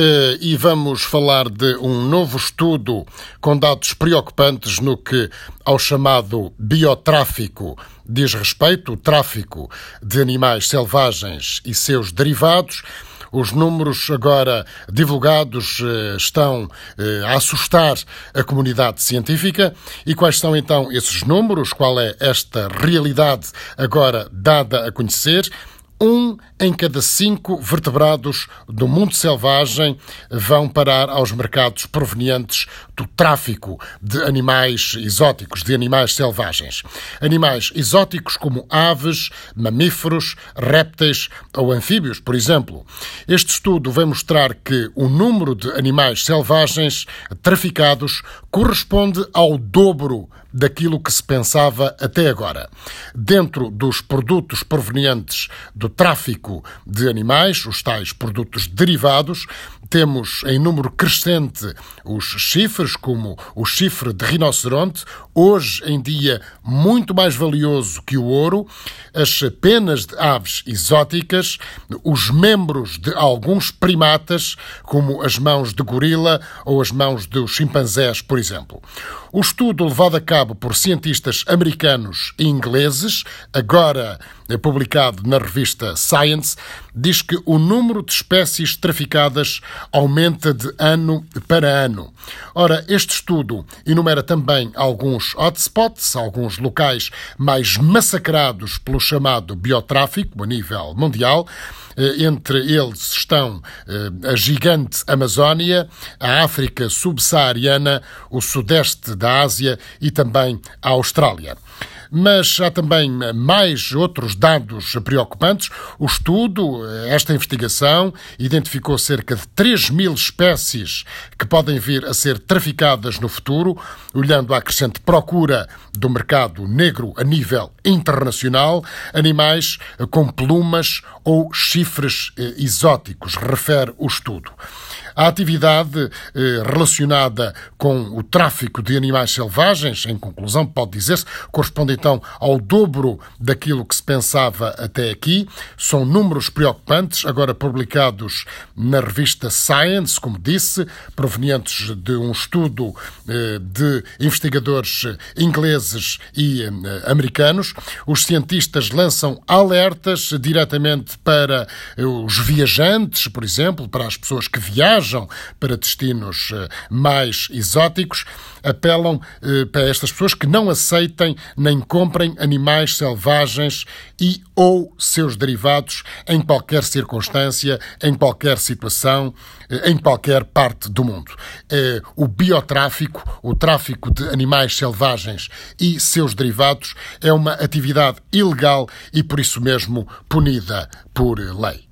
eh, e vamos falar de um novo estudo com dados preocupantes no que ao chamado biotráfico diz respeito, o tráfico de animais selvagens e seus derivados. Os números agora divulgados eh, estão eh, a assustar a comunidade científica. E quais são então esses números? Qual é esta realidade agora dada a conhecer? Um em cada cinco vertebrados do mundo selvagem vão parar aos mercados provenientes do tráfico de animais exóticos, de animais selvagens. Animais exóticos como aves, mamíferos, répteis ou anfíbios, por exemplo. Este estudo vai mostrar que o número de animais selvagens traficados corresponde ao dobro daquilo que se pensava até agora. Dentro dos produtos provenientes do tráfico de animais, os tais produtos derivados, temos em número crescente os chifres, como o chifre de rinoceronte, hoje em dia muito mais valioso que o ouro, as penas de aves exóticas, os membros de alguns primatas, como as mãos de gorila ou as mãos dos chimpanzés, por exemplo. O estudo levado a cabo por cientistas americanos e ingleses, agora publicado na revista Science, diz que o número de espécies traficadas aumenta de ano para ano. Ora, este estudo enumera também alguns hotspots, alguns locais mais massacrados pelo chamado biotráfico a nível mundial. Eh, entre eles estão eh, a gigante Amazónia, a África subsaariana, o sudeste da Ásia e também a Austrália. Mas há também mais outros dados preocupantes. O estudo, esta investigação, identificou cerca de 3 mil espécies que podem vir a ser traficadas no futuro, olhando à crescente procura do mercado negro a nível internacional, animais com plumas ou chifres eh, exóticos, refere o estudo. A atividade eh, relacionada com o tráfico de animais selvagens, em conclusão, pode dizer-se, corresponde então ao dobro daquilo que se pensava até aqui. São números preocupantes, agora publicados na revista Science, como disse, provenientes de um estudo eh, de investigadores ingleses e eh, americanos. Os cientistas lançam alertas diretamente para os viajantes, por exemplo, para as pessoas que viajam para destinos eh, mais exóticos, apelam eh, para estas pessoas que não aceitem nem comprem animais selvagens e ou seus derivados em qualquer circunstância, em qualquer situação, eh, em qualquer parte do mundo. O biotráfico, o tráfico de animais selvagens e seus derivados é uma atividade ilegal e por isso mesmo punida por lei.